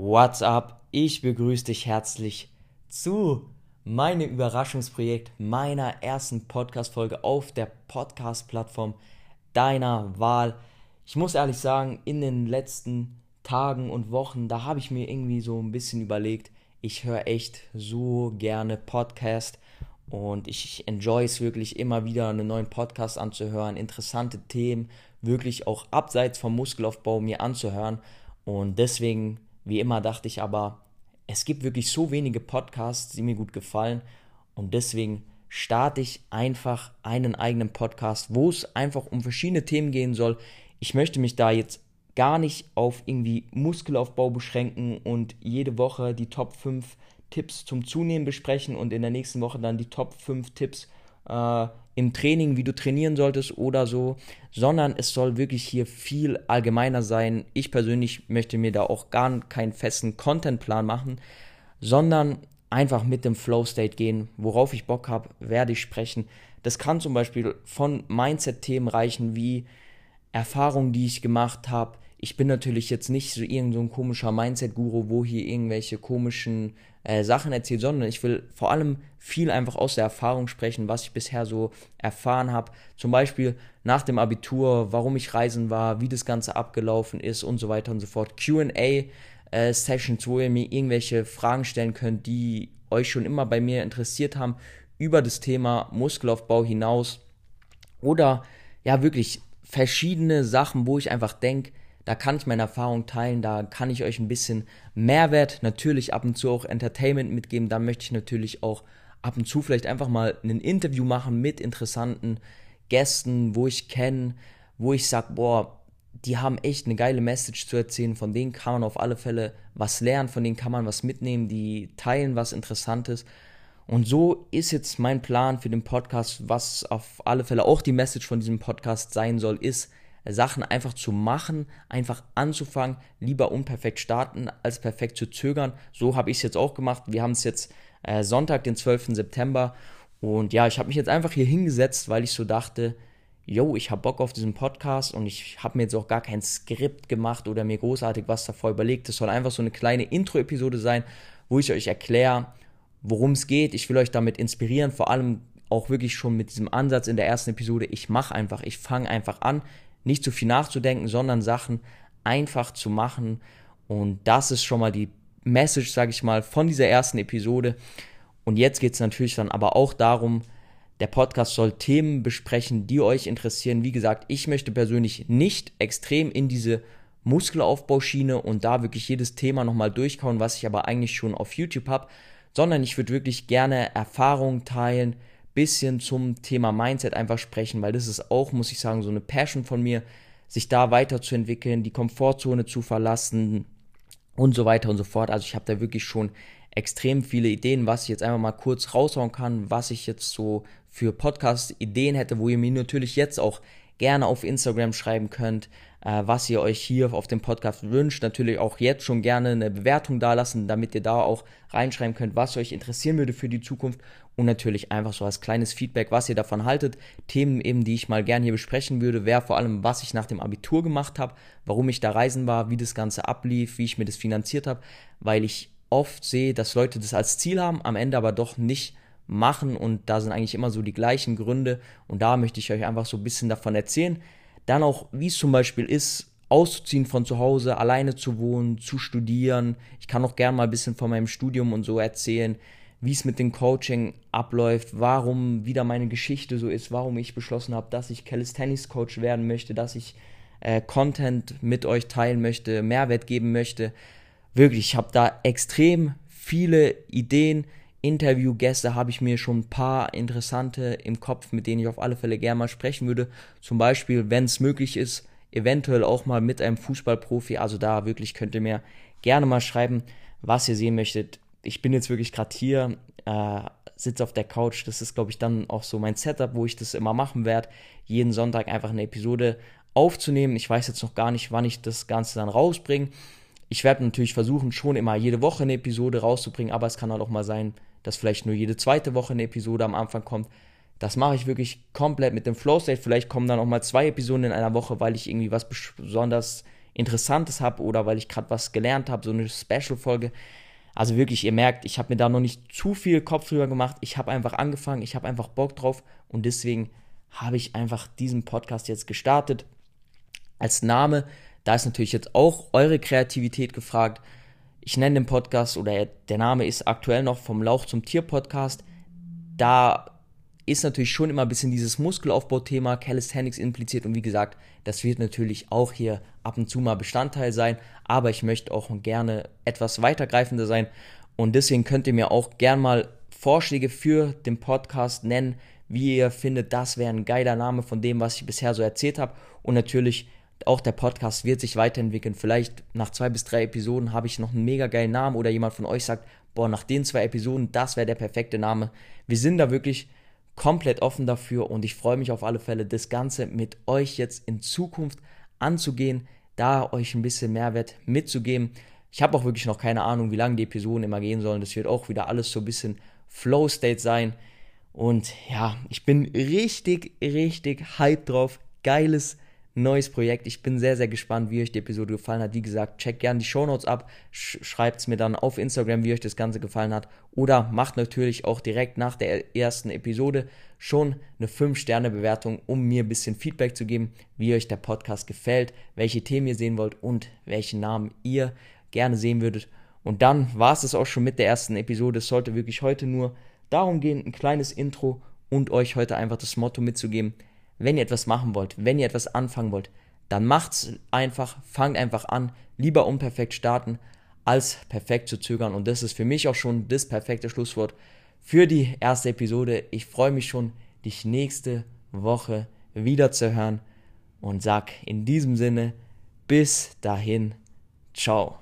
What's up? Ich begrüße dich herzlich zu meinem Überraschungsprojekt, meiner ersten Podcast-Folge auf der Podcast-Plattform deiner Wahl. Ich muss ehrlich sagen, in den letzten Tagen und Wochen, da habe ich mir irgendwie so ein bisschen überlegt, ich höre echt so gerne Podcast und ich enjoy es wirklich immer wieder, einen neuen Podcast anzuhören, interessante Themen, wirklich auch abseits vom Muskelaufbau mir anzuhören. Und deswegen wie immer dachte ich aber, es gibt wirklich so wenige Podcasts, die mir gut gefallen. Und deswegen starte ich einfach einen eigenen Podcast, wo es einfach um verschiedene Themen gehen soll. Ich möchte mich da jetzt gar nicht auf irgendwie Muskelaufbau beschränken und jede Woche die Top 5 Tipps zum Zunehmen besprechen und in der nächsten Woche dann die Top 5 Tipps äh, im Training, wie du trainieren solltest oder so, sondern es soll wirklich hier viel allgemeiner sein. Ich persönlich möchte mir da auch gar keinen festen Contentplan machen, sondern einfach mit dem Flow State gehen. Worauf ich Bock habe, werde ich sprechen. Das kann zum Beispiel von Mindset-Themen reichen, wie Erfahrungen, die ich gemacht habe, ich bin natürlich jetzt nicht so irgendein so komischer Mindset-Guru, wo hier irgendwelche komischen äh, Sachen erzählt, sondern ich will vor allem viel einfach aus der Erfahrung sprechen, was ich bisher so erfahren habe. Zum Beispiel nach dem Abitur, warum ich reisen war, wie das Ganze abgelaufen ist und so weiter und so fort. QA-Sessions, äh, wo ihr mir irgendwelche Fragen stellen könnt, die euch schon immer bei mir interessiert haben, über das Thema Muskelaufbau hinaus. Oder ja, wirklich verschiedene Sachen, wo ich einfach denke, da kann ich meine Erfahrung teilen, da kann ich euch ein bisschen Mehrwert, natürlich ab und zu auch Entertainment mitgeben. Da möchte ich natürlich auch ab und zu vielleicht einfach mal ein Interview machen mit interessanten Gästen, wo ich kenne, wo ich sage, boah, die haben echt eine geile Message zu erzählen, von denen kann man auf alle Fälle was lernen, von denen kann man was mitnehmen, die teilen was Interessantes. Und so ist jetzt mein Plan für den Podcast, was auf alle Fälle auch die Message von diesem Podcast sein soll, ist, Sachen einfach zu machen, einfach anzufangen, lieber unperfekt starten, als perfekt zu zögern. So habe ich es jetzt auch gemacht. Wir haben es jetzt äh, Sonntag, den 12. September. Und ja, ich habe mich jetzt einfach hier hingesetzt, weil ich so dachte, yo, ich habe Bock auf diesen Podcast und ich habe mir jetzt auch gar kein Skript gemacht oder mir großartig was davor überlegt. Es soll einfach so eine kleine Intro-Episode sein, wo ich euch erkläre, worum es geht. Ich will euch damit inspirieren, vor allem auch wirklich schon mit diesem Ansatz in der ersten Episode. Ich mache einfach, ich fange einfach an nicht zu viel nachzudenken, sondern Sachen einfach zu machen. Und das ist schon mal die Message, sage ich mal, von dieser ersten Episode. Und jetzt geht es natürlich dann aber auch darum, der Podcast soll Themen besprechen, die euch interessieren. Wie gesagt, ich möchte persönlich nicht extrem in diese Muskelaufbauschiene und da wirklich jedes Thema nochmal durchkauen, was ich aber eigentlich schon auf YouTube habe, sondern ich würde wirklich gerne Erfahrungen teilen, bisschen zum Thema Mindset einfach sprechen, weil das ist auch, muss ich sagen, so eine Passion von mir, sich da weiterzuentwickeln, die Komfortzone zu verlassen und so weiter und so fort. Also ich habe da wirklich schon extrem viele Ideen, was ich jetzt einfach mal kurz raushauen kann, was ich jetzt so für Podcast-Ideen hätte, wo ihr mir natürlich jetzt auch gerne auf Instagram schreiben könnt, was ihr euch hier auf dem Podcast wünscht. Natürlich auch jetzt schon gerne eine Bewertung dalassen, damit ihr da auch reinschreiben könnt, was euch interessieren würde für die Zukunft und natürlich einfach so als kleines Feedback, was ihr davon haltet. Themen eben, die ich mal gerne hier besprechen würde, wäre vor allem, was ich nach dem Abitur gemacht habe, warum ich da reisen war, wie das Ganze ablief, wie ich mir das finanziert habe, weil ich oft sehe, dass Leute das als Ziel haben, am Ende aber doch nicht machen und da sind eigentlich immer so die gleichen Gründe und da möchte ich euch einfach so ein bisschen davon erzählen. Dann auch, wie es zum Beispiel ist, auszuziehen von zu Hause, alleine zu wohnen, zu studieren. Ich kann auch gerne mal ein bisschen von meinem Studium und so erzählen, wie es mit dem Coaching abläuft, warum wieder meine Geschichte so ist, warum ich beschlossen habe, dass ich Calisthenics Coach werden möchte, dass ich äh, Content mit euch teilen möchte, Mehrwert geben möchte. Wirklich, ich habe da extrem viele Ideen. Interviewgäste habe ich mir schon ein paar interessante im Kopf, mit denen ich auf alle Fälle gerne mal sprechen würde. Zum Beispiel, wenn es möglich ist, eventuell auch mal mit einem Fußballprofi. Also da wirklich könnt ihr mir gerne mal schreiben, was ihr sehen möchtet ich bin jetzt wirklich gerade hier, äh, sitze auf der Couch. Das ist, glaube ich, dann auch so mein Setup, wo ich das immer machen werde. Jeden Sonntag einfach eine Episode aufzunehmen. Ich weiß jetzt noch gar nicht, wann ich das Ganze dann rausbringe. Ich werde natürlich versuchen, schon immer jede Woche eine Episode rauszubringen, aber es kann halt auch mal sein, dass vielleicht nur jede zweite Woche eine Episode am Anfang kommt. Das mache ich wirklich komplett mit dem Flow State. Vielleicht kommen dann auch mal zwei Episoden in einer Woche, weil ich irgendwie was besonders Interessantes habe oder weil ich gerade was gelernt habe, so eine Special-Folge. Also wirklich, ihr merkt, ich habe mir da noch nicht zu viel Kopf drüber gemacht. Ich habe einfach angefangen, ich habe einfach Bock drauf und deswegen habe ich einfach diesen Podcast jetzt gestartet. Als Name, da ist natürlich jetzt auch eure Kreativität gefragt. Ich nenne den Podcast oder der Name ist aktuell noch vom Lauch zum Tier Podcast. Da ist natürlich schon immer ein bisschen dieses Muskelaufbauthema, Calisthenics impliziert und wie gesagt, das wird natürlich auch hier ab und zu mal Bestandteil sein, aber ich möchte auch gerne etwas weitergreifender sein und deswegen könnt ihr mir auch gern mal Vorschläge für den Podcast nennen, wie ihr findet, das wäre ein geiler Name von dem, was ich bisher so erzählt habe und natürlich auch der Podcast wird sich weiterentwickeln. Vielleicht nach zwei bis drei Episoden habe ich noch einen mega geilen Namen oder jemand von euch sagt, boah, nach den zwei Episoden, das wäre der perfekte Name. Wir sind da wirklich komplett offen dafür und ich freue mich auf alle Fälle, das Ganze mit euch jetzt in Zukunft anzugehen, da euch ein bisschen Mehrwert mitzugeben. Ich habe auch wirklich noch keine Ahnung, wie lange die Episoden immer gehen sollen. Das wird auch wieder alles so ein bisschen Flow State sein. Und ja, ich bin richtig, richtig hyped drauf. Geiles neues Projekt. Ich bin sehr, sehr gespannt, wie euch die Episode gefallen hat. Wie gesagt, checkt gerne die Shownotes ab, schreibt es mir dann auf Instagram, wie euch das Ganze gefallen hat. Oder macht natürlich auch direkt nach der ersten Episode schon eine 5-Sterne-Bewertung, um mir ein bisschen Feedback zu geben, wie euch der Podcast gefällt, welche Themen ihr sehen wollt und welchen Namen ihr gerne sehen würdet. Und dann war es das auch schon mit der ersten Episode. Es sollte wirklich heute nur darum gehen, ein kleines Intro und euch heute einfach das Motto mitzugeben wenn ihr etwas machen wollt, wenn ihr etwas anfangen wollt, dann macht's einfach, fangt einfach an, lieber unperfekt starten, als perfekt zu zögern. Und das ist für mich auch schon das perfekte Schlusswort für die erste Episode. Ich freue mich schon, dich nächste Woche wieder zu hören und sag in diesem Sinne bis dahin, ciao.